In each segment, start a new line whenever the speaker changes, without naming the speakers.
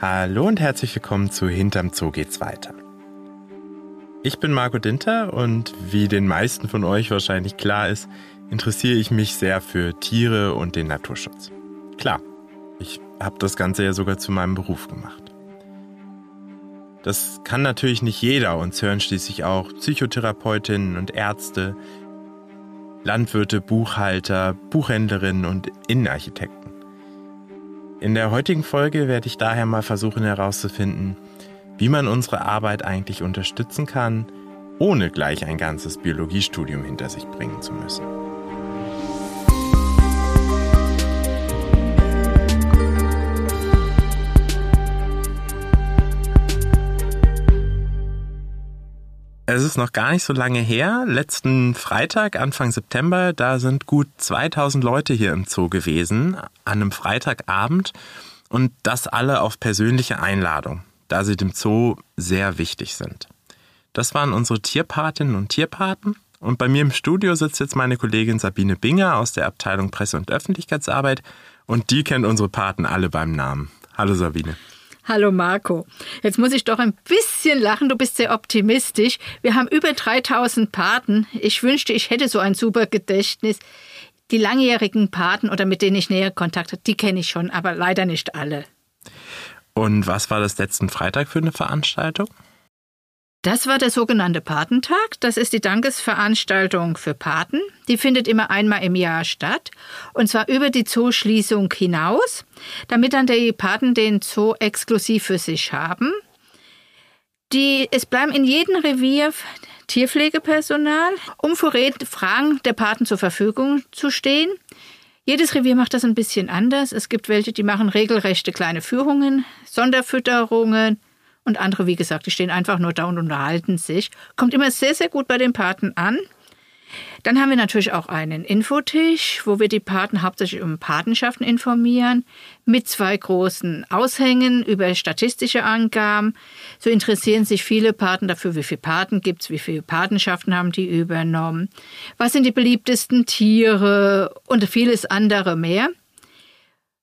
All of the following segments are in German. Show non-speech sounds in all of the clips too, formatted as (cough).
Hallo und herzlich willkommen zu Hinterm Zoo geht's weiter. Ich bin Marco Dinter und wie den meisten von euch wahrscheinlich klar ist, interessiere ich mich sehr für Tiere und den Naturschutz. Klar, ich habe das Ganze ja sogar zu meinem Beruf gemacht. Das kann natürlich nicht jeder, uns hören schließlich auch Psychotherapeutinnen und Ärzte, Landwirte, Buchhalter, Buchhändlerinnen und Innenarchitekten. In der heutigen Folge werde ich daher mal versuchen herauszufinden, wie man unsere Arbeit eigentlich unterstützen kann, ohne gleich ein ganzes Biologiestudium hinter sich bringen zu müssen. Es ist noch gar nicht so lange her. Letzten Freitag, Anfang September, da sind gut 2000 Leute hier im Zoo gewesen, an einem Freitagabend. Und das alle auf persönliche Einladung, da sie dem Zoo sehr wichtig sind. Das waren unsere Tierpatinnen und Tierpaten. Und bei mir im Studio sitzt jetzt meine Kollegin Sabine Binger aus der Abteilung Presse- und Öffentlichkeitsarbeit. Und die kennt unsere Paten alle beim Namen. Hallo Sabine.
Hallo Marco. Jetzt muss ich doch ein bisschen lachen. Du bist sehr optimistisch. Wir haben über 3000 Paten. Ich wünschte, ich hätte so ein super Gedächtnis. Die langjährigen Paten oder mit denen ich näher Kontakt hatte, die kenne ich schon, aber leider nicht alle.
Und was war das letzten Freitag für eine Veranstaltung?
Das war der sogenannte Patentag. Das ist die Dankesveranstaltung für Paten. Die findet immer einmal im Jahr statt. Und zwar über die Zooschließung hinaus, damit dann die Paten den Zoo exklusiv für sich haben. Die, es bleiben in jedem Revier Tierpflegepersonal, um für Fragen der Paten zur Verfügung zu stehen. Jedes Revier macht das ein bisschen anders. Es gibt welche, die machen regelrechte kleine Führungen, Sonderfütterungen, und andere, wie gesagt, die stehen einfach nur da und unterhalten sich. Kommt immer sehr, sehr gut bei den Paten an. Dann haben wir natürlich auch einen Infotisch, wo wir die Paten hauptsächlich um Patenschaften informieren, mit zwei großen Aushängen über statistische Angaben. So interessieren sich viele Paten dafür, wie viele Paten gibt es, wie viele Patenschaften haben die übernommen, was sind die beliebtesten Tiere und vieles andere mehr.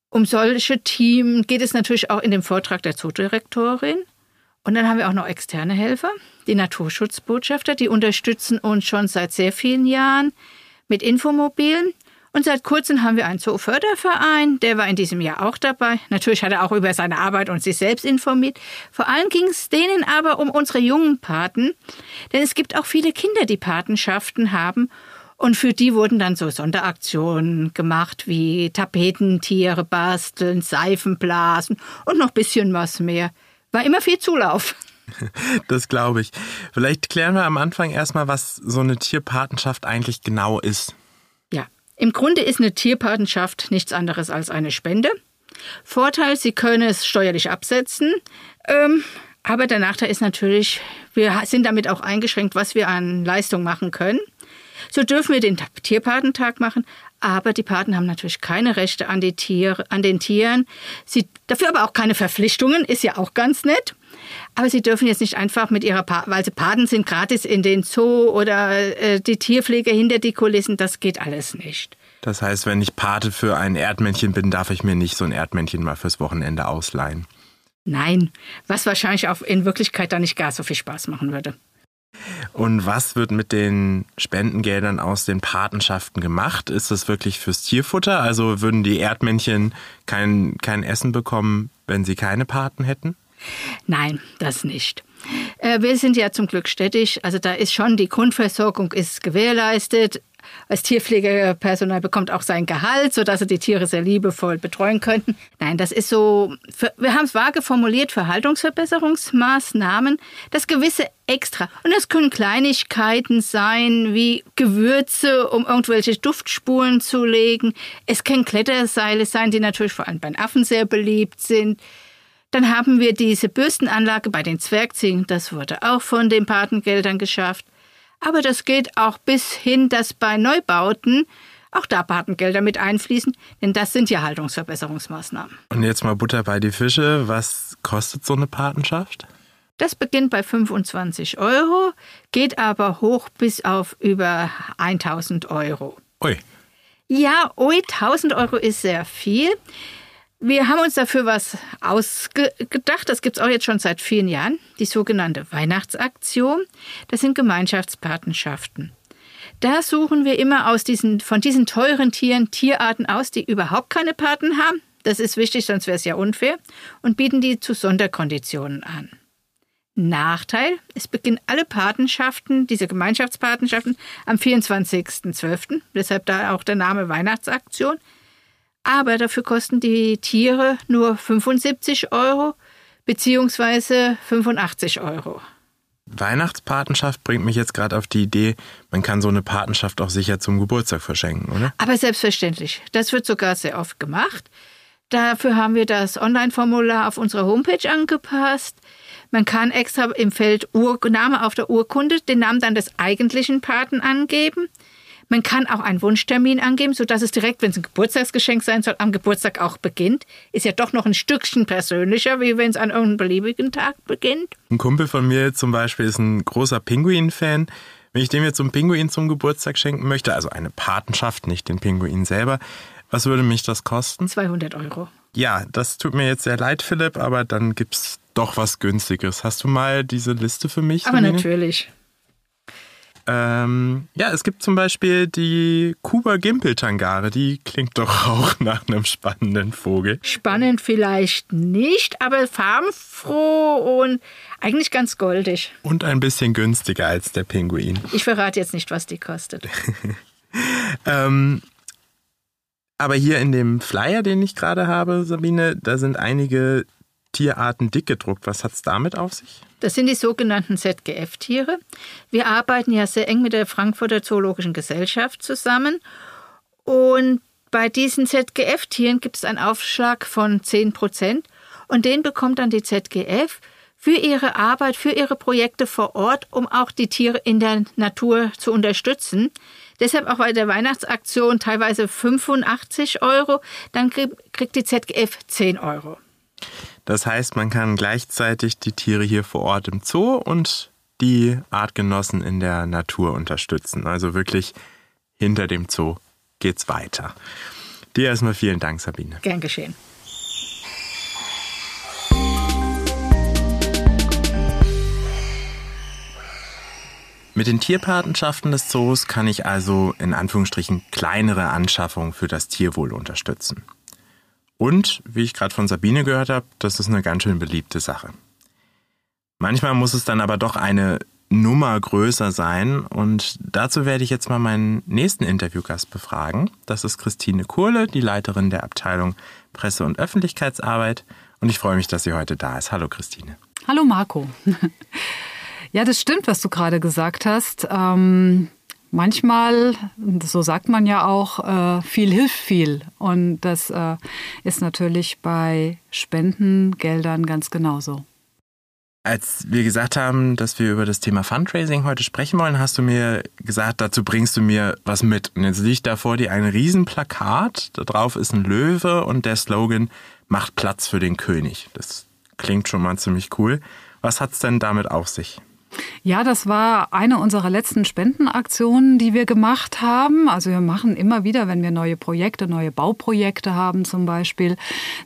Um solche Themen geht es natürlich auch in dem Vortrag der Zoodirektorin. Und dann haben wir auch noch externe Helfer, die Naturschutzbotschafter, die unterstützen uns schon seit sehr vielen Jahren mit Infomobilen. Und seit kurzem haben wir einen Zooförderverein, der war in diesem Jahr auch dabei. Natürlich hat er auch über seine Arbeit und sich selbst informiert. Vor allem ging es denen aber um unsere jungen Paten, denn es gibt auch viele Kinder, die Patenschaften haben. Und für die wurden dann so Sonderaktionen gemacht, wie Tapetentiere basteln, Seifenblasen und noch bisschen was mehr war immer viel Zulauf. (laughs)
Das glaube ich. Vielleicht klären wir am Anfang erstmal, was so eine Tierpatenschaft eigentlich genau ist.
Ja, im Grunde ist eine Tierpatenschaft nichts anderes als eine Spende. Vorteil, Sie können es steuerlich absetzen. Ähm, aber der Nachteil ist natürlich, wir sind damit auch eingeschränkt, was wir an Leistung machen können. So dürfen wir den Tierpatentag machen, aber die Paten haben natürlich keine Rechte an, die Tiere, an den Tieren. Sie, dafür aber auch keine Verpflichtungen, ist ja auch ganz nett. Aber sie dürfen jetzt nicht einfach mit ihrer, pa weil sie Paten sind, gratis in den Zoo oder äh, die Tierpflege hinter die Kulissen, das geht alles nicht.
Das heißt, wenn ich Pate für ein Erdmännchen bin, darf ich mir nicht so ein Erdmännchen mal fürs Wochenende ausleihen.
Nein, was wahrscheinlich auch in Wirklichkeit da nicht gar so viel Spaß machen würde.
Und was wird mit den Spendengeldern aus den Patenschaften gemacht? Ist das wirklich fürs Tierfutter? Also würden die Erdmännchen kein, kein Essen bekommen, wenn sie keine Paten hätten?
Nein, das nicht. Äh, wir sind ja zum Glück städtisch, also da ist schon die Grundversorgung ist gewährleistet als Tierpflegepersonal bekommt auch sein Gehalt, sodass sie die Tiere sehr liebevoll betreuen könnten. Nein, das ist so, wir haben es vage formuliert, Verhaltungsverbesserungsmaßnahmen, das gewisse extra. Und das können Kleinigkeiten sein, wie Gewürze, um irgendwelche Duftspuren zu legen. Es können Kletterseile sein, die natürlich vor allem bei Affen sehr beliebt sind. Dann haben wir diese Bürstenanlage bei den Zwergziegen, das wurde auch von den Patengeldern geschafft. Aber das geht auch bis hin, dass bei Neubauten auch da Patengelder mit einfließen, denn das sind ja Haltungsverbesserungsmaßnahmen.
Und jetzt mal Butter bei die Fische. Was kostet so eine Patenschaft?
Das beginnt bei 25 Euro, geht aber hoch bis auf über 1000 Euro.
Ui.
Ja, ui, 1000 Euro ist sehr viel. Wir haben uns dafür was ausgedacht. Das gibt es auch jetzt schon seit vielen Jahren. Die sogenannte Weihnachtsaktion. Das sind Gemeinschaftspatenschaften. Da suchen wir immer aus diesen, von diesen teuren Tieren Tierarten aus, die überhaupt keine Paten haben. Das ist wichtig, sonst wäre es ja unfair. Und bieten die zu Sonderkonditionen an. Nachteil, es beginnen alle Patenschaften, diese Gemeinschaftspatenschaften, am 24.12. Deshalb da auch der Name Weihnachtsaktion. Aber dafür kosten die Tiere nur 75 Euro beziehungsweise 85 Euro.
Weihnachtspatenschaft bringt mich jetzt gerade auf die Idee, man kann so eine Patenschaft auch sicher zum Geburtstag verschenken, oder?
Aber selbstverständlich. Das wird sogar sehr oft gemacht. Dafür haben wir das Online-Formular auf unserer Homepage angepasst. Man kann extra im Feld Ur Name auf der Urkunde den Namen dann des eigentlichen Paten angeben. Man kann auch einen Wunschtermin angeben, sodass es direkt, wenn es ein Geburtstagsgeschenk sein soll, am Geburtstag auch beginnt. Ist ja doch noch ein Stückchen persönlicher, wie wenn es an irgendeinem beliebigen Tag beginnt.
Ein Kumpel von mir zum Beispiel ist ein großer Pinguin-Fan. Wenn ich dem jetzt einen Pinguin zum Geburtstag schenken möchte, also eine Patenschaft, nicht den Pinguin selber, was würde mich das kosten?
200 Euro.
Ja, das tut mir jetzt sehr leid, Philipp, aber dann gibt es doch was Günstiges. Hast du mal diese Liste für mich?
Aber natürlich.
Ähm, ja, es gibt zum Beispiel die Kuba Gimpeltangare. Die klingt doch (laughs) auch nach einem spannenden Vogel.
Spannend vielleicht nicht, aber farbenfroh und eigentlich ganz goldig.
Und ein bisschen günstiger als der Pinguin.
Ich verrate jetzt nicht, was die kostet. (laughs)
ähm, aber hier in dem Flyer, den ich gerade habe, Sabine, da sind einige Tierarten dick gedruckt. Was hat es damit auf sich?
Das sind die sogenannten ZGF-Tiere. Wir arbeiten ja sehr eng mit der Frankfurter Zoologischen Gesellschaft zusammen. Und bei diesen ZGF-Tieren gibt es einen Aufschlag von 10 Prozent. Und den bekommt dann die ZGF für ihre Arbeit, für ihre Projekte vor Ort, um auch die Tiere in der Natur zu unterstützen. Deshalb auch bei der Weihnachtsaktion teilweise 85 Euro, dann kriegt die ZGF 10 Euro.
Das heißt, man kann gleichzeitig die Tiere hier vor Ort im Zoo und die Artgenossen in der Natur unterstützen. Also wirklich hinter dem Zoo geht's weiter. Dir erstmal vielen Dank, Sabine.
Gern geschehen.
Mit den Tierpatenschaften des Zoos kann ich also in Anführungsstrichen kleinere Anschaffungen für das Tierwohl unterstützen. Und, wie ich gerade von Sabine gehört habe, das ist eine ganz schön beliebte Sache. Manchmal muss es dann aber doch eine Nummer größer sein und dazu werde ich jetzt mal meinen nächsten Interviewgast befragen. Das ist Christine Kurle, die Leiterin der Abteilung Presse- und Öffentlichkeitsarbeit und ich freue mich, dass sie heute da ist. Hallo Christine.
Hallo Marco. (laughs) Ja, das stimmt, was du gerade gesagt hast. Ähm, manchmal, so sagt man ja auch, äh, viel hilft viel. Und das äh, ist natürlich bei Spendengeldern ganz genauso.
Als wir gesagt haben, dass wir über das Thema Fundraising heute sprechen wollen, hast du mir gesagt, dazu bringst du mir was mit. Und jetzt liegt da vor dir ein Riesenplakat, da drauf ist ein Löwe und der Slogan Macht Platz für den König. Das klingt schon mal ziemlich cool. Was hat es denn damit auf sich?
Ja, das war eine unserer letzten Spendenaktionen, die wir gemacht haben. Also wir machen immer wieder, wenn wir neue Projekte, neue Bauprojekte haben zum Beispiel,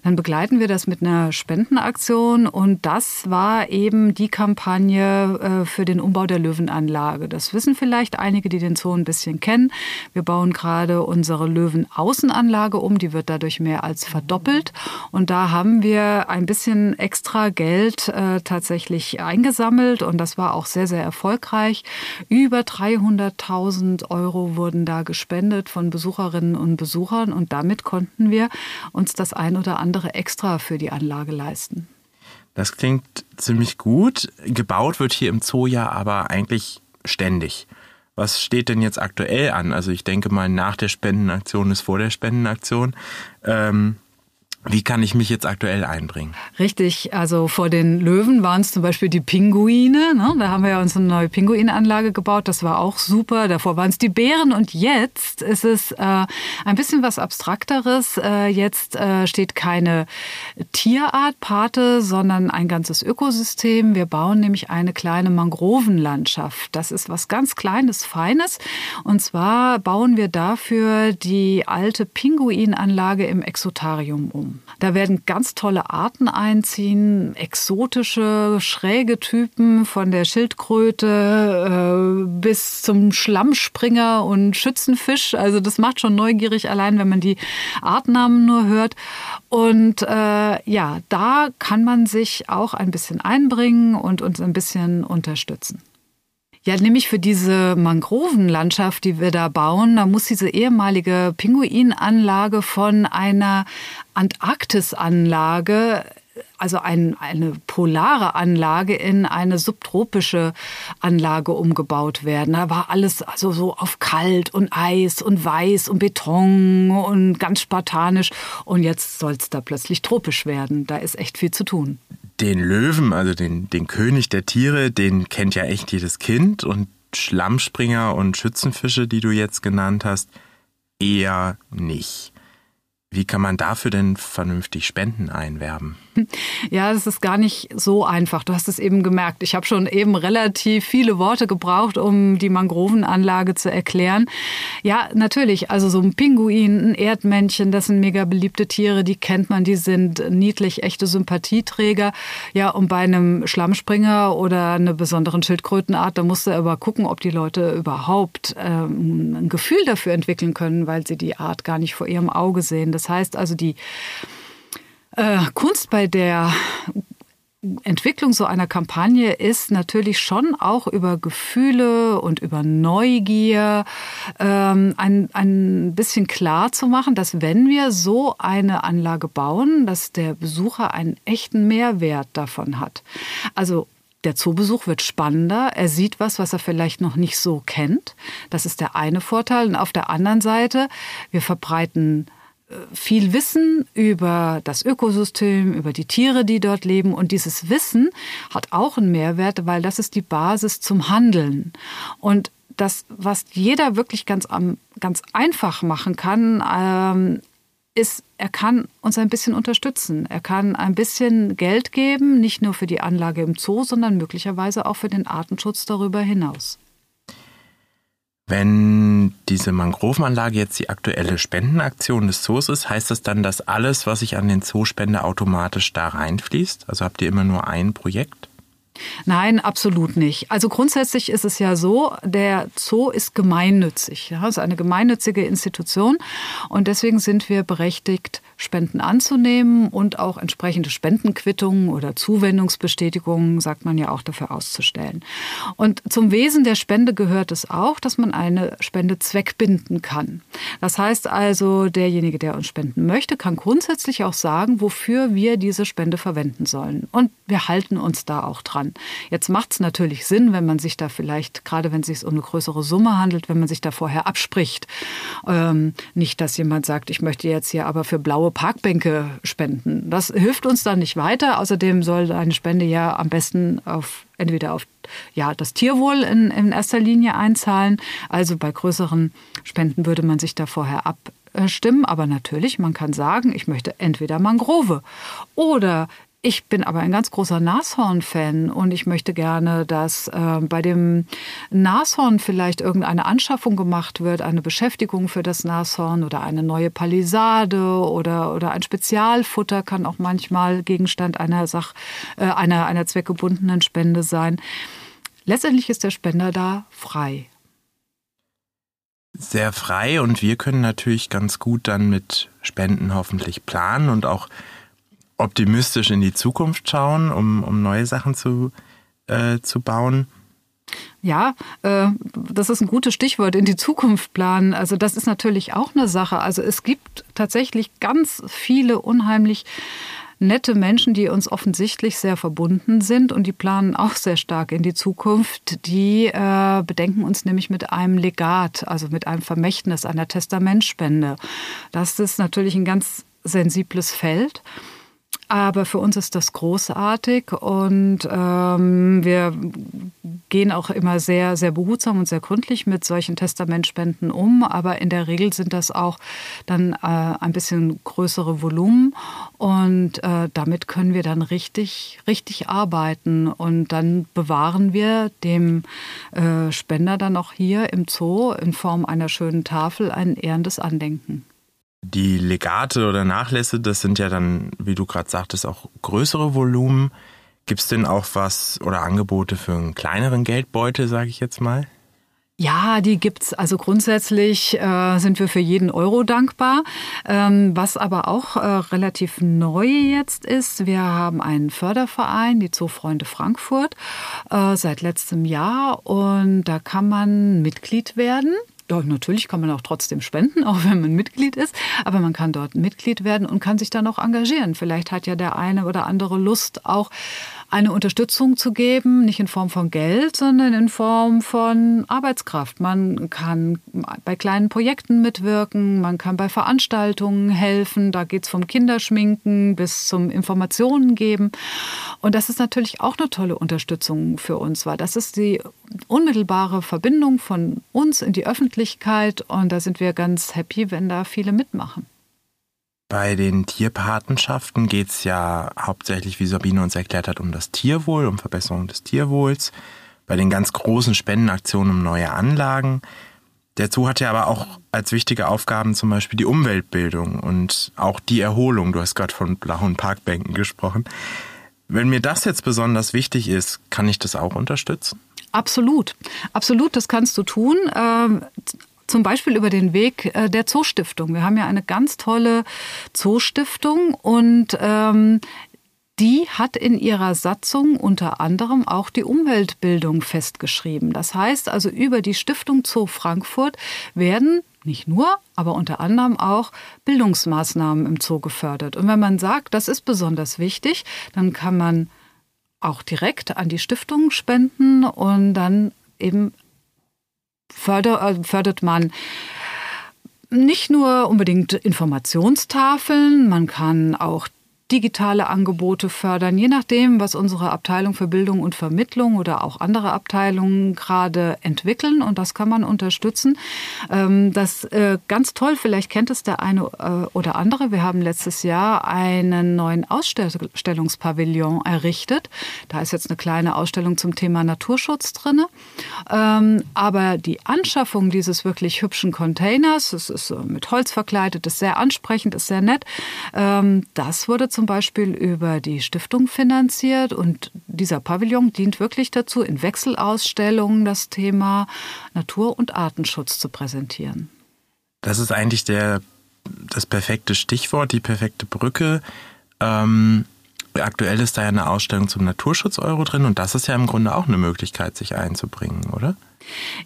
dann begleiten wir das mit einer Spendenaktion. Und das war eben die Kampagne äh, für den Umbau der Löwenanlage. Das wissen vielleicht einige, die den Zoo ein bisschen kennen. Wir bauen gerade unsere Löwenaußenanlage um. Die wird dadurch mehr als verdoppelt. Und da haben wir ein bisschen extra Geld äh, tatsächlich eingesammelt. Und das war auch auch sehr, sehr erfolgreich. Über 300.000 Euro wurden da gespendet von Besucherinnen und Besuchern und damit konnten wir uns das ein oder andere extra für die Anlage leisten.
Das klingt ziemlich gut. Gebaut wird hier im Zoo ja aber eigentlich ständig. Was steht denn jetzt aktuell an? Also ich denke mal, nach der Spendenaktion ist vor der Spendenaktion. Ähm, wie kann ich mich jetzt aktuell einbringen?
Richtig, also vor den Löwen waren es zum Beispiel die Pinguine. Ne? Da haben wir ja uns eine neue Pinguinanlage gebaut. Das war auch super. Davor waren es die Bären und jetzt ist es äh, ein bisschen was Abstrakteres. Äh, jetzt äh, steht keine Tierart Pate, sondern ein ganzes Ökosystem. Wir bauen nämlich eine kleine Mangrovenlandschaft. Das ist was ganz Kleines, Feines. Und zwar bauen wir dafür die alte Pinguinanlage im Exotarium um. Da werden ganz tolle Arten einziehen, exotische, schräge Typen von der Schildkröte äh, bis zum Schlammspringer und Schützenfisch. Also das macht schon neugierig allein, wenn man die Artnamen nur hört. Und äh, ja, da kann man sich auch ein bisschen einbringen und uns ein bisschen unterstützen. Ja, nämlich für diese Mangrovenlandschaft, die wir da bauen, da muss diese ehemalige Pinguinanlage von einer Antarktisanlage also ein, eine polare Anlage in eine subtropische Anlage umgebaut werden. Da war alles also so auf kalt und Eis und Weiß und Beton und ganz spartanisch. Und jetzt soll es da plötzlich tropisch werden. Da ist echt viel zu tun
den Löwen, also den, den König der Tiere, den kennt ja echt jedes Kind und Schlammspringer und Schützenfische, die du jetzt genannt hast, eher nicht. Wie kann man dafür denn vernünftig Spenden einwerben? (laughs)
Ja, das ist gar nicht so einfach. Du hast es eben gemerkt. Ich habe schon eben relativ viele Worte gebraucht, um die Mangrovenanlage zu erklären. Ja, natürlich. Also so ein Pinguin, ein Erdmännchen, das sind mega beliebte Tiere. Die kennt man. Die sind niedlich, echte Sympathieträger. Ja, und bei einem Schlammspringer oder einer besonderen Schildkrötenart, da musst du aber gucken, ob die Leute überhaupt ähm, ein Gefühl dafür entwickeln können, weil sie die Art gar nicht vor ihrem Auge sehen. Das heißt also, die äh, Kunst bei der Entwicklung so einer Kampagne ist natürlich schon auch über Gefühle und über Neugier ähm, ein, ein bisschen klar zu machen, dass wenn wir so eine Anlage bauen, dass der Besucher einen echten Mehrwert davon hat. Also der Zoobesuch wird spannender. Er sieht was, was er vielleicht noch nicht so kennt. Das ist der eine Vorteil. Und auf der anderen Seite, wir verbreiten viel Wissen über das Ökosystem, über die Tiere, die dort leben. Und dieses Wissen hat auch einen Mehrwert, weil das ist die Basis zum Handeln. Und das, was jeder wirklich ganz, ganz einfach machen kann, ähm, ist, er kann uns ein bisschen unterstützen. Er kann ein bisschen Geld geben, nicht nur für die Anlage im Zoo, sondern möglicherweise auch für den Artenschutz darüber hinaus.
Wenn diese Mangrovenanlage jetzt die aktuelle Spendenaktion des Zoos ist, heißt das dann, dass alles, was ich an den Zoo spende, automatisch da reinfließt? Also habt ihr immer nur ein Projekt?
Nein, absolut nicht. Also grundsätzlich ist es ja so, der Zoo ist gemeinnützig. Ja, ist eine gemeinnützige Institution und deswegen sind wir berechtigt, Spenden anzunehmen und auch entsprechende Spendenquittungen oder Zuwendungsbestätigungen, sagt man ja auch, dafür auszustellen. Und zum Wesen der Spende gehört es auch, dass man eine Spende zweckbinden kann. Das heißt also, derjenige, der uns spenden möchte, kann grundsätzlich auch sagen, wofür wir diese Spende verwenden sollen. Und wir halten uns da auch dran. Jetzt macht es natürlich Sinn, wenn man sich da vielleicht, gerade wenn es sich um eine größere Summe handelt, wenn man sich da vorher abspricht. Ähm, nicht, dass jemand sagt, ich möchte jetzt hier aber für blaue Parkbänke spenden. Das hilft uns dann nicht weiter. Außerdem soll eine Spende ja am besten auf entweder auf ja, das Tierwohl in, in erster Linie einzahlen. Also bei größeren Spenden würde man sich da vorher abstimmen. Aber natürlich, man kann sagen, ich möchte entweder Mangrove oder ich bin aber ein ganz großer Nashorn-Fan und ich möchte gerne, dass äh, bei dem Nashorn vielleicht irgendeine Anschaffung gemacht wird, eine Beschäftigung für das Nashorn oder eine neue Palisade oder, oder ein Spezialfutter kann auch manchmal Gegenstand einer, Sach, äh, einer, einer zweckgebundenen Spende sein. Letztendlich ist der Spender da frei.
Sehr frei und wir können natürlich ganz gut dann mit Spenden hoffentlich planen und auch optimistisch in die Zukunft schauen, um, um neue Sachen zu, äh, zu bauen.
Ja, äh, das ist ein gutes Stichwort, in die Zukunft planen. Also das ist natürlich auch eine Sache. Also es gibt tatsächlich ganz viele unheimlich nette Menschen, die uns offensichtlich sehr verbunden sind und die planen auch sehr stark in die Zukunft. Die äh, bedenken uns nämlich mit einem Legat, also mit einem Vermächtnis, einer Testamentspende. Das ist natürlich ein ganz sensibles Feld. Aber für uns ist das großartig und ähm, wir gehen auch immer sehr, sehr behutsam und sehr gründlich mit solchen Testamentspenden um. Aber in der Regel sind das auch dann äh, ein bisschen größere Volumen und äh, damit können wir dann richtig, richtig arbeiten und dann bewahren wir dem äh, Spender dann auch hier im Zoo in Form einer schönen Tafel ein ehrendes Andenken.
Die Legate oder Nachlässe, das sind ja dann, wie du gerade sagtest, auch größere Volumen. Gibt es denn auch was oder Angebote für einen kleineren Geldbeutel, sage ich jetzt mal?
Ja, die gibt's. Also grundsätzlich äh, sind wir für jeden Euro dankbar. Ähm, was aber auch äh, relativ neu jetzt ist, wir haben einen Förderverein, die Zoofreunde Frankfurt, äh, seit letztem Jahr und da kann man Mitglied werden. Ja, natürlich kann man auch trotzdem spenden, (laughs) auch wenn man Mitglied ist, aber man kann dort Mitglied werden und kann sich dann auch engagieren. Vielleicht hat ja der eine oder andere Lust auch eine Unterstützung zu geben, nicht in Form von Geld, sondern in Form von Arbeitskraft. Man kann bei kleinen Projekten mitwirken, man kann bei Veranstaltungen helfen, da geht es vom Kinderschminken bis zum Informationen geben. Und das ist natürlich auch eine tolle Unterstützung für uns, weil das ist die unmittelbare Verbindung von uns in die Öffentlichkeit und da sind wir ganz happy, wenn da viele mitmachen.
Bei den Tierpatenschaften geht es ja hauptsächlich, wie Sabine uns erklärt hat, um das Tierwohl, um Verbesserung des Tierwohls. Bei den ganz großen Spendenaktionen um neue Anlagen. Der Zoo hat ja aber auch als wichtige Aufgaben zum Beispiel die Umweltbildung und auch die Erholung. Du hast gerade von blauen Parkbänken gesprochen. Wenn mir das jetzt besonders wichtig ist, kann ich das auch unterstützen?
Absolut, absolut, das kannst du tun. Zum Beispiel über den Weg äh, der Zoostiftung. Wir haben ja eine ganz tolle Zoostiftung und ähm, die hat in ihrer Satzung unter anderem auch die Umweltbildung festgeschrieben. Das heißt also, über die Stiftung Zoo Frankfurt werden nicht nur, aber unter anderem auch Bildungsmaßnahmen im Zoo gefördert. Und wenn man sagt, das ist besonders wichtig, dann kann man auch direkt an die Stiftung spenden und dann eben förder, äh, fördert man nicht nur unbedingt Informationstafeln, man kann auch digitale Angebote fördern, je nachdem, was unsere Abteilung für Bildung und Vermittlung oder auch andere Abteilungen gerade entwickeln. Und das kann man unterstützen. Ähm, das äh, ganz toll, vielleicht kennt es der eine äh, oder andere. Wir haben letztes Jahr einen neuen Ausstellungspavillon errichtet. Da ist jetzt eine kleine Ausstellung zum Thema Naturschutz drin. Ähm, aber die Anschaffung dieses wirklich hübschen Containers, es ist mit Holz verkleidet, ist sehr ansprechend, ist sehr nett, ähm, das wurde zum zum Beispiel über die Stiftung finanziert und dieser Pavillon dient wirklich dazu, in Wechselausstellungen das Thema Natur- und Artenschutz zu präsentieren.
Das ist eigentlich der, das perfekte Stichwort, die perfekte Brücke. Ähm, aktuell ist da ja eine Ausstellung zum Naturschutz-Euro drin und das ist ja im Grunde auch eine Möglichkeit, sich einzubringen, oder?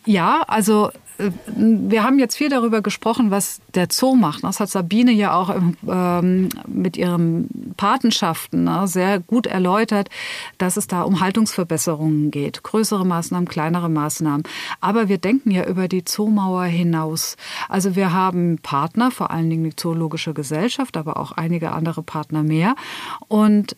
Ja, also wir haben jetzt viel darüber gesprochen, was der Zoo macht. Das hat Sabine ja auch ähm, mit ihren Patenschaften ne, sehr gut erläutert, dass es da um Haltungsverbesserungen geht. Größere Maßnahmen, kleinere Maßnahmen. Aber wir denken ja über die Zoomauer hinaus. Also wir haben Partner, vor allen Dingen die Zoologische Gesellschaft, aber auch einige andere Partner mehr. Und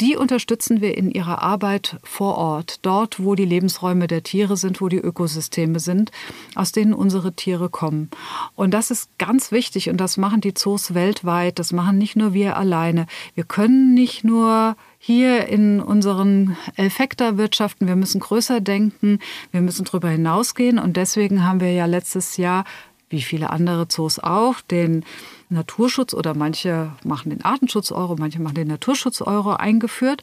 die unterstützen wir in ihrer Arbeit vor Ort, dort, wo die Lebensräume der Tiere sind, wo die Ökosysteme sind, aus denen unsere Tiere kommen. Und das ist ganz wichtig und das machen die Zoos weltweit, das machen nicht nur wir alleine. Wir können nicht nur hier in unseren Effekter wirtschaften, wir müssen größer denken, wir müssen darüber hinausgehen und deswegen haben wir ja letztes Jahr, wie viele andere Zoos auch, den Naturschutz oder manche machen den Artenschutz-Euro, manche machen den Naturschutz-Euro eingeführt.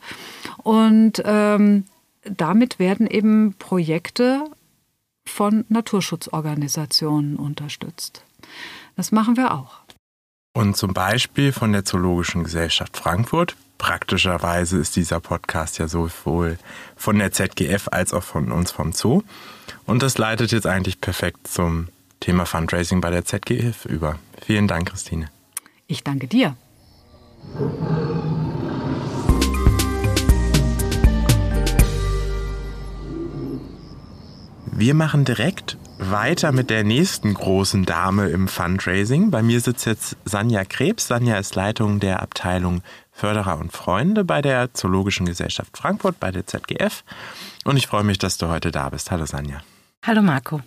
Und ähm, damit werden eben Projekte von Naturschutzorganisationen unterstützt. Das machen wir auch.
Und zum Beispiel von der Zoologischen Gesellschaft Frankfurt. Praktischerweise ist dieser Podcast ja sowohl von der ZGF als auch von uns vom Zoo. Und das leitet jetzt eigentlich perfekt zum Thema Fundraising bei der ZGF über. Vielen Dank, Christine.
Ich danke dir.
Wir machen direkt weiter mit der nächsten großen Dame im Fundraising. Bei mir sitzt jetzt Sanja Krebs. Sanja ist Leitung der Abteilung Förderer und Freunde bei der Zoologischen Gesellschaft Frankfurt, bei der ZGF. Und ich freue mich, dass du heute da bist. Hallo Sanja.
Hallo Marco.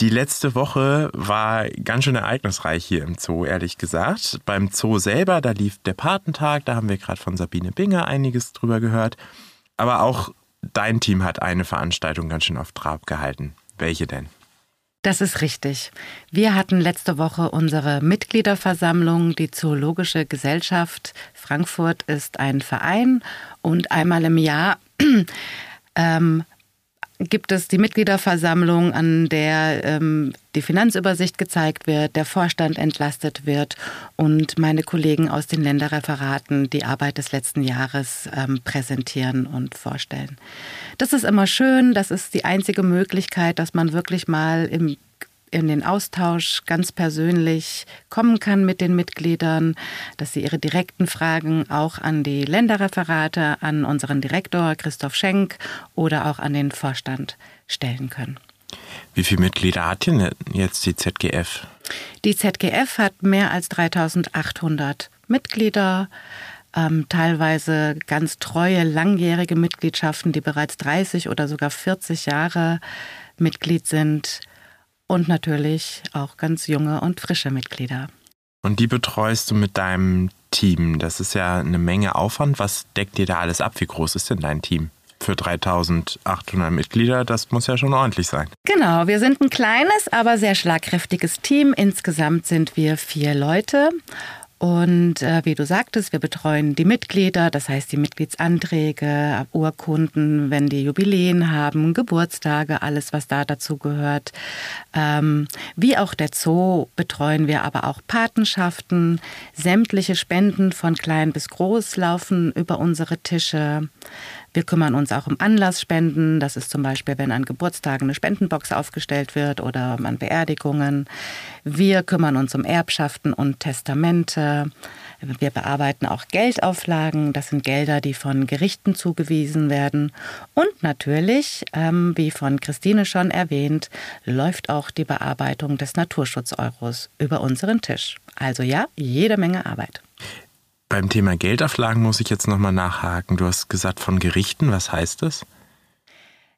Die letzte Woche war ganz schön ereignisreich hier im Zoo, ehrlich gesagt. Beim Zoo selber, da lief der Patentag, da haben wir gerade von Sabine Binger einiges drüber gehört. Aber auch dein Team hat eine Veranstaltung ganz schön auf Trab gehalten. Welche denn?
Das ist richtig. Wir hatten letzte Woche unsere Mitgliederversammlung. Die Zoologische Gesellschaft Frankfurt ist ein Verein und einmal im Jahr (clears throat) ähm, gibt es die Mitgliederversammlung, an der ähm, die Finanzübersicht gezeigt wird, der Vorstand entlastet wird und meine Kollegen aus den Länderreferaten die Arbeit des letzten Jahres ähm, präsentieren und vorstellen. Das ist immer schön, das ist die einzige Möglichkeit, dass man wirklich mal im in den Austausch ganz persönlich kommen kann mit den Mitgliedern, dass sie ihre direkten Fragen auch an die Länderreferate, an unseren Direktor Christoph Schenk oder auch an den Vorstand stellen können.
Wie viele Mitglieder hat denn jetzt die ZGF?
Die ZGF hat mehr als 3800 Mitglieder, ähm, teilweise ganz treue, langjährige Mitgliedschaften, die bereits 30 oder sogar 40 Jahre Mitglied sind und natürlich auch ganz junge und frische Mitglieder.
Und die betreust du mit deinem Team. Das ist ja eine Menge Aufwand. Was deckt dir da alles ab? Wie groß ist denn dein Team? Für 3800 Mitglieder, das muss ja schon ordentlich sein.
Genau, wir sind ein kleines, aber sehr schlagkräftiges Team. Insgesamt sind wir vier Leute und äh, wie du sagtest, wir betreuen die Mitglieder, das heißt die Mitgliedsanträge, Urkunden, wenn die Jubiläen haben, Geburtstage, alles, was da dazu gehört. Ähm, wie auch der Zoo betreuen wir aber auch Patenschaften. Sämtliche Spenden von klein bis groß laufen über unsere Tische. Wir kümmern uns auch um Anlassspenden. Das ist zum Beispiel, wenn an Geburtstagen eine Spendenbox aufgestellt wird oder an Beerdigungen. Wir kümmern uns um Erbschaften und Testamente. Wir bearbeiten auch Geldauflagen. Das sind Gelder, die von Gerichten zugewiesen werden. Und natürlich, ähm, wie von Christine schon erwähnt, läuft auch die Bearbeitung des Naturschutzeuros über unseren Tisch. Also ja, jede Menge Arbeit.
Beim Thema Geldauflagen muss ich jetzt nochmal nachhaken. Du hast gesagt von Gerichten. Was heißt das?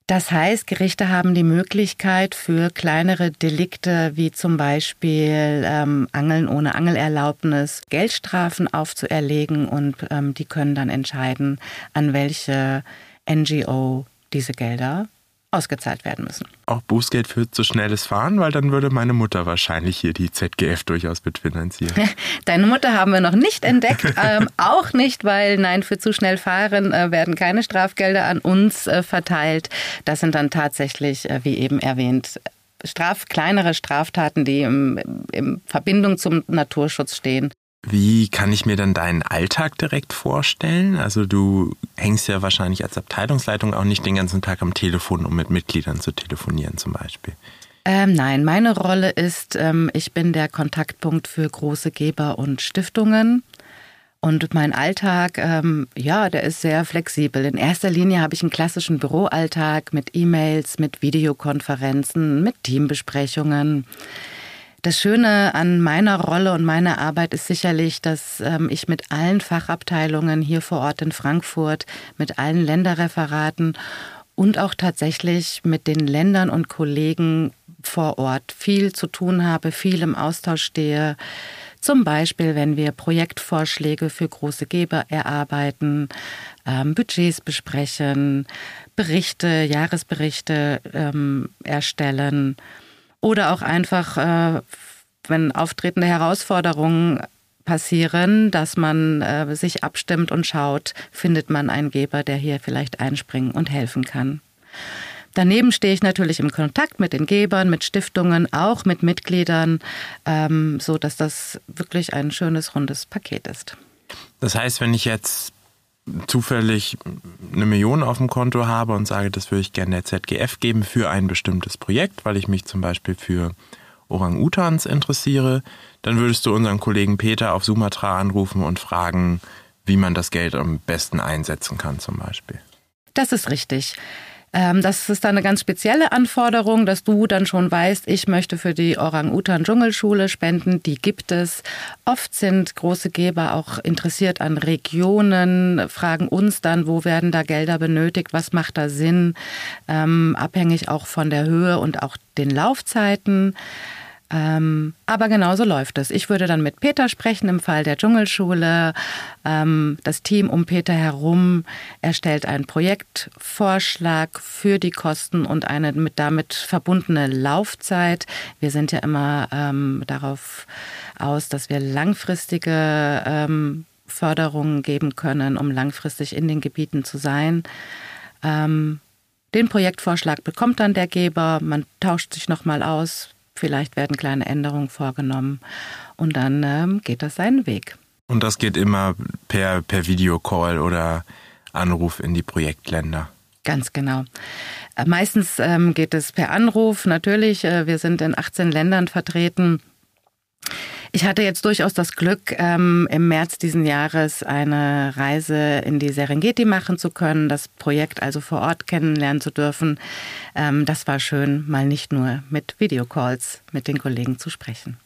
Das heißt, Gerichte haben die Möglichkeit für kleinere Delikte wie zum Beispiel ähm, Angeln ohne Angelerlaubnis Geldstrafen aufzuerlegen und ähm, die können dann entscheiden, an welche NGO diese Gelder ausgezahlt werden müssen.
Auch Bußgeld für zu schnelles Fahren, weil dann würde meine Mutter wahrscheinlich hier die ZGF durchaus mitfinanzieren. (laughs)
Deine Mutter haben wir noch nicht entdeckt, (laughs) ähm, auch nicht, weil nein, für zu schnell fahren äh, werden keine Strafgelder an uns äh, verteilt. Das sind dann tatsächlich, äh, wie eben erwähnt, Straf, kleinere Straftaten, die im, in Verbindung zum Naturschutz stehen.
Wie kann ich mir dann deinen Alltag direkt vorstellen? Also du hängst ja wahrscheinlich als Abteilungsleitung auch nicht den ganzen Tag am Telefon, um mit Mitgliedern zu telefonieren zum Beispiel.
Ähm, nein, meine Rolle ist, ähm, ich bin der Kontaktpunkt für große Geber und Stiftungen. Und mein Alltag, ähm, ja, der ist sehr flexibel. In erster Linie habe ich einen klassischen Büroalltag mit E-Mails, mit Videokonferenzen, mit Teambesprechungen. Das Schöne an meiner Rolle und meiner Arbeit ist sicherlich, dass ähm, ich mit allen Fachabteilungen hier vor Ort in Frankfurt, mit allen Länderreferaten und auch tatsächlich mit den Ländern und Kollegen vor Ort viel zu tun habe, viel im Austausch stehe. Zum Beispiel, wenn wir Projektvorschläge für große Geber erarbeiten, ähm, Budgets besprechen, Berichte, Jahresberichte ähm, erstellen oder auch einfach, äh, wenn auftretende Herausforderungen passieren, dass man äh, sich abstimmt und schaut, findet man einen Geber, der hier vielleicht einspringen und helfen kann. Daneben stehe ich natürlich im Kontakt mit den Gebern, mit Stiftungen, auch mit Mitgliedern, ähm, so dass das wirklich ein schönes rundes Paket ist.
Das heißt, wenn ich jetzt zufällig eine Million auf dem Konto habe und sage, das würde ich gerne der ZGF geben für ein bestimmtes Projekt, weil ich mich zum Beispiel für Orang-Utans interessiere, dann würdest du unseren Kollegen Peter auf Sumatra anrufen und fragen, wie man das Geld am besten einsetzen kann zum Beispiel.
Das ist richtig. Ähm, das ist dann eine ganz spezielle Anforderung, dass du dann schon weißt, ich möchte für die Orang-Utan-Dschungelschule spenden. Die gibt es. Oft sind große Geber auch interessiert an Regionen, fragen uns dann, wo werden da Gelder benötigt, was macht da Sinn, ähm, abhängig auch von der Höhe und auch den Laufzeiten. Ähm, aber genauso läuft es. Ich würde dann mit Peter sprechen im Fall der Dschungelschule. Ähm, das Team um Peter herum erstellt einen Projektvorschlag für die Kosten und eine mit damit verbundene Laufzeit. Wir sind ja immer ähm, darauf aus, dass wir langfristige ähm, Förderungen geben können, um langfristig in den Gebieten zu sein. Ähm, den Projektvorschlag bekommt dann der Geber, man tauscht sich nochmal aus, vielleicht werden kleine Änderungen vorgenommen und dann ähm, geht das seinen Weg.
Und das geht immer per, per Videocall oder Anruf in die Projektländer.
Ganz genau. Äh, meistens ähm, geht es per Anruf. Natürlich, äh, wir sind in 18 Ländern vertreten. Ich hatte jetzt durchaus das Glück, ähm, im März diesen Jahres eine Reise in die Serengeti machen zu können, das Projekt also vor Ort kennenlernen zu dürfen. Ähm, das war schön, mal nicht nur mit Videocalls mit den Kollegen zu sprechen.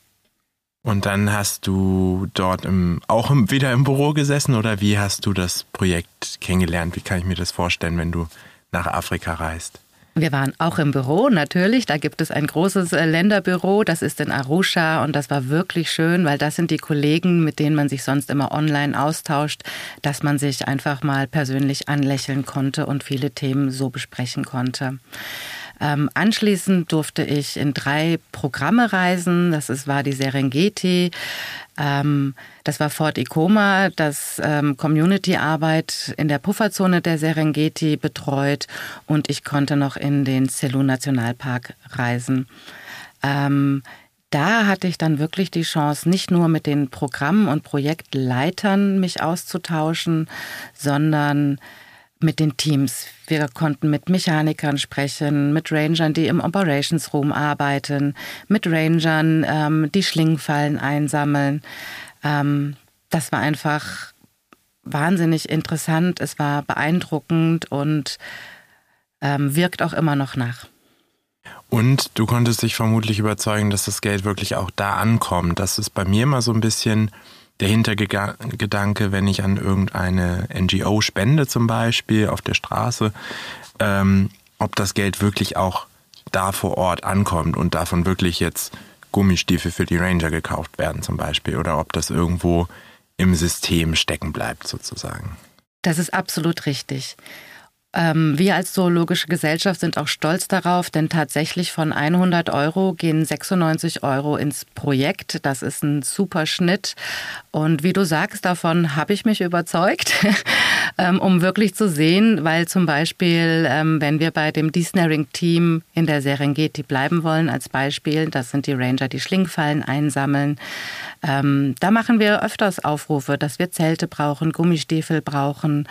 Und dann hast du dort im, auch im, wieder im Büro gesessen oder wie hast du das Projekt kennengelernt? Wie kann ich mir das vorstellen, wenn du nach Afrika reist?
Wir waren auch im Büro, natürlich. Da gibt es ein großes äh, Länderbüro, das ist in Arusha und das war wirklich schön, weil das sind die Kollegen, mit denen man sich sonst immer online austauscht, dass man sich einfach mal persönlich anlächeln konnte und viele Themen so besprechen konnte. Ähm, anschließend durfte ich in drei Programme reisen. Das ist, war die Serengeti, ähm, das war Fort Ikoma, das ähm, Community-Arbeit in der Pufferzone der Serengeti betreut und ich konnte noch in den Selu Nationalpark reisen. Ähm, da hatte ich dann wirklich die Chance, nicht nur mit den Programm- und Projektleitern mich auszutauschen, sondern mit den Teams. Wir konnten mit Mechanikern sprechen, mit Rangern, die im Operations Room arbeiten, mit Rangern, ähm, die Schlingfallen einsammeln. Ähm, das war einfach wahnsinnig interessant, es war beeindruckend und ähm, wirkt auch immer noch nach.
Und du konntest dich vermutlich überzeugen, dass das Geld wirklich auch da ankommt. Das ist bei mir immer so ein bisschen der Hintergedanke, wenn ich an irgendeine NGO spende zum Beispiel auf der Straße, ähm, ob das Geld wirklich auch da vor Ort ankommt und davon wirklich jetzt Gummistiefel für die Ranger gekauft werden zum Beispiel oder ob das irgendwo im System stecken bleibt sozusagen.
Das ist absolut richtig. Ähm, wir als Zoologische Gesellschaft sind auch stolz darauf, denn tatsächlich von 100 Euro gehen 96 Euro ins Projekt. Das ist ein super Schnitt. Und wie du sagst, davon habe ich mich überzeugt, (laughs) ähm, um wirklich zu sehen, weil zum Beispiel, ähm, wenn wir bei dem Desnaring-Team in der Serengeti bleiben wollen, als Beispiel, das sind die Ranger, die Schlingfallen einsammeln, da machen wir öfters Aufrufe, dass wir Zelte brauchen, Gummistiefel brauchen.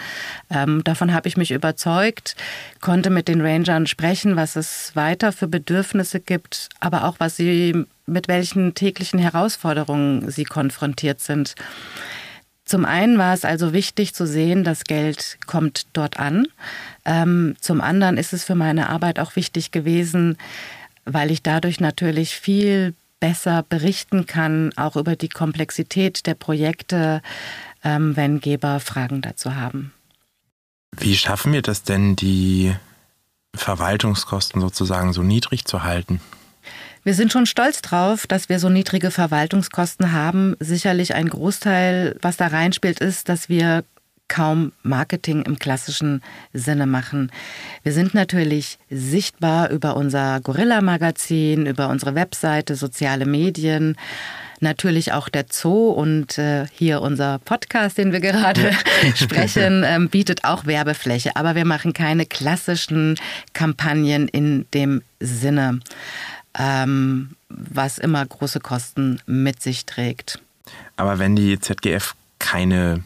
davon habe ich mich überzeugt überzeugt, konnte mit den Rangern sprechen, was es weiter für Bedürfnisse gibt, aber auch was sie, mit welchen täglichen Herausforderungen sie konfrontiert sind. Zum einen war es also wichtig zu sehen, das Geld kommt dort an. Ähm, zum anderen ist es für meine Arbeit auch wichtig gewesen, weil ich dadurch natürlich viel besser berichten kann, auch über die Komplexität der Projekte, ähm, wenn Geber Fragen dazu haben.
Wie schaffen wir das denn, die Verwaltungskosten sozusagen so niedrig zu halten?
Wir sind schon stolz drauf, dass wir so niedrige Verwaltungskosten haben. Sicherlich ein Großteil, was da reinspielt, ist, dass wir kaum Marketing im klassischen Sinne machen. Wir sind natürlich sichtbar über unser Gorilla-Magazin, über unsere Webseite, soziale Medien, natürlich auch der Zoo und äh, hier unser Podcast, den wir gerade (laughs) sprechen, ähm, bietet auch Werbefläche. Aber wir machen keine klassischen Kampagnen in dem Sinne, ähm, was immer große Kosten mit sich trägt.
Aber wenn die ZGF keine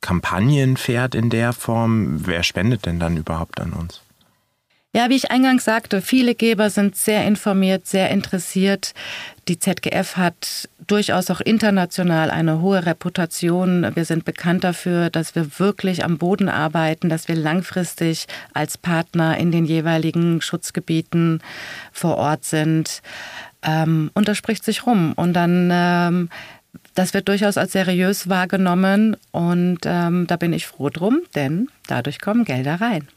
Kampagnen fährt in der Form, wer spendet denn dann überhaupt an uns?
Ja, wie ich eingangs sagte, viele Geber sind sehr informiert, sehr interessiert. Die ZGF hat durchaus auch international eine hohe Reputation. Wir sind bekannt dafür, dass wir wirklich am Boden arbeiten, dass wir langfristig als Partner in den jeweiligen Schutzgebieten vor Ort sind. Ähm, und das spricht sich rum. Und dann ähm, das wird durchaus als seriös wahrgenommen und ähm, da bin ich froh drum, denn dadurch kommen Gelder rein.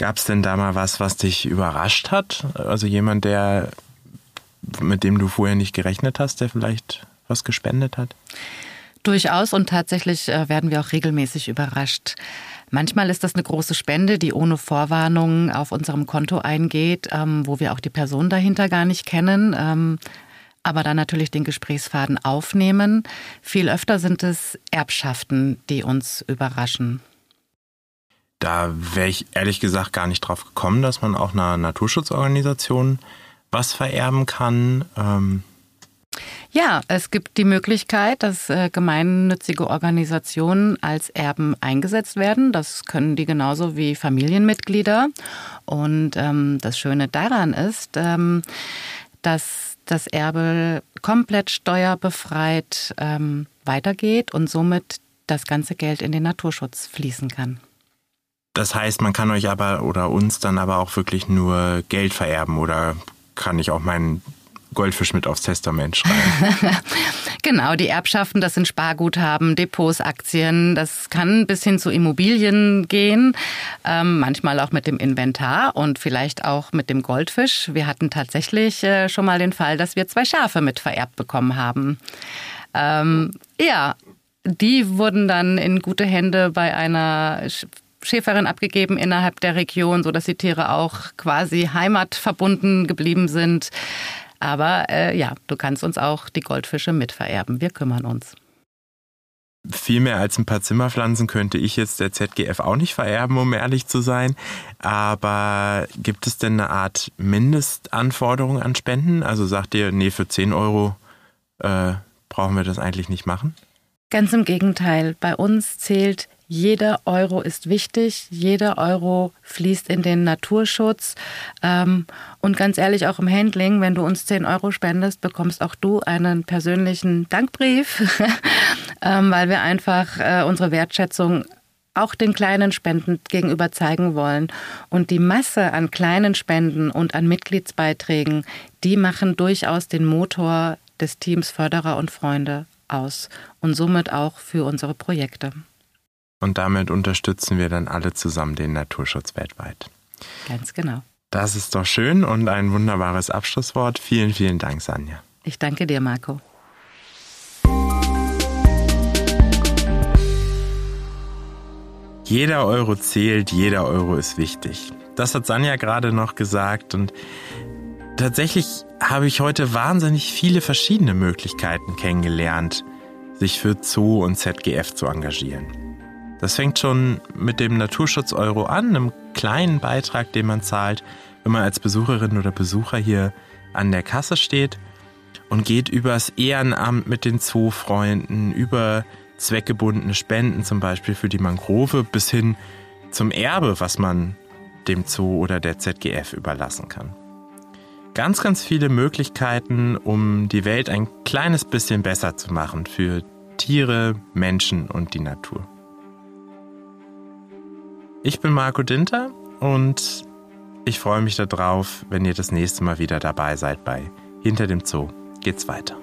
Gab es denn da mal was, was dich überrascht hat? Also jemand, der mit dem du vorher nicht gerechnet hast, der vielleicht was gespendet hat?
Durchaus und tatsächlich äh, werden wir auch regelmäßig überrascht. Manchmal ist das eine große Spende, die ohne Vorwarnung auf unserem Konto eingeht, ähm, wo wir auch die Person dahinter gar nicht kennen, ähm, aber dann natürlich den Gesprächsfaden aufnehmen. Viel öfter sind es Erbschaften, die uns überraschen.
Da wäre ich ehrlich gesagt gar nicht drauf gekommen, dass man auch einer Naturschutzorganisation was vererben kann. Ähm
ja, es gibt die Möglichkeit, dass äh, gemeinnützige Organisationen als Erben eingesetzt werden. Das können die genauso wie Familienmitglieder. Und ähm, das Schöne daran ist, ähm, dass das Erbe komplett steuerbefreit ähm, weitergeht und somit das ganze Geld in den Naturschutz fließen kann.
Das heißt, man kann euch aber oder uns dann aber auch wirklich nur Geld vererben oder kann ich auch meinen Goldfisch mit aufs Testament schreiben. (laughs)
genau, die Erbschaften, das sind Sparguthaben, Depots, Aktien, das kann bis hin zu Immobilien gehen, ähm, manchmal auch mit dem Inventar und vielleicht auch mit dem Goldfisch. Wir hatten tatsächlich äh, schon mal den Fall, dass wir zwei Schafe mit vererbt bekommen haben. Ähm, ja, die wurden dann in gute Hände bei einer Schäferin abgegeben innerhalb der Region, so dass die Tiere auch quasi heimatverbunden geblieben sind. Aber äh, ja, du kannst uns auch die Goldfische mitvererben. Wir kümmern uns.
Viel mehr als ein paar Zimmerpflanzen könnte ich jetzt der ZGF auch nicht vererben, um ehrlich zu sein. Aber gibt es denn eine Art Mindestanforderung an Spenden? Also sagt ihr, nee, für 10 Euro äh, brauchen wir das eigentlich nicht machen?
Ganz im Gegenteil. Bei uns zählt jeder Euro ist wichtig, jeder Euro fließt in den Naturschutz. Ähm, und ganz ehrlich, auch im Handling, wenn du uns 10 Euro spendest, bekommst auch du einen persönlichen Dankbrief, (laughs) ähm, weil wir einfach äh, unsere Wertschätzung auch den kleinen Spenden gegenüber zeigen wollen. Und die Masse an kleinen Spenden und an Mitgliedsbeiträgen, die machen durchaus den Motor des Teams Förderer und Freunde aus und somit auch für unsere Projekte.
Und damit unterstützen wir dann alle zusammen den Naturschutz weltweit.
Ganz genau.
Das ist doch schön und ein wunderbares Abschlusswort. Vielen, vielen Dank, Sanja.
Ich danke dir, Marco.
Jeder Euro zählt, jeder Euro ist wichtig. Das hat Sanja gerade noch gesagt und tatsächlich habe ich heute wahnsinnig viele verschiedene Möglichkeiten kennengelernt, sich für Zoo und ZGF zu engagieren. Das fängt schon mit dem Naturschutz-Euro an, einem kleinen Beitrag, den man zahlt, wenn man als Besucherin oder Besucher hier an der Kasse steht und geht übers Ehrenamt mit den Zoofreunden, über zweckgebundene Spenden, zum Beispiel für die Mangrove, bis hin zum Erbe, was man dem Zoo oder der ZGF überlassen kann. Ganz, ganz viele Möglichkeiten, um die Welt ein kleines bisschen besser zu machen für Tiere, Menschen und die Natur. Ich bin Marco Dinter und ich freue mich darauf, wenn ihr das nächste Mal wieder dabei seid bei Hinter dem Zoo geht's weiter.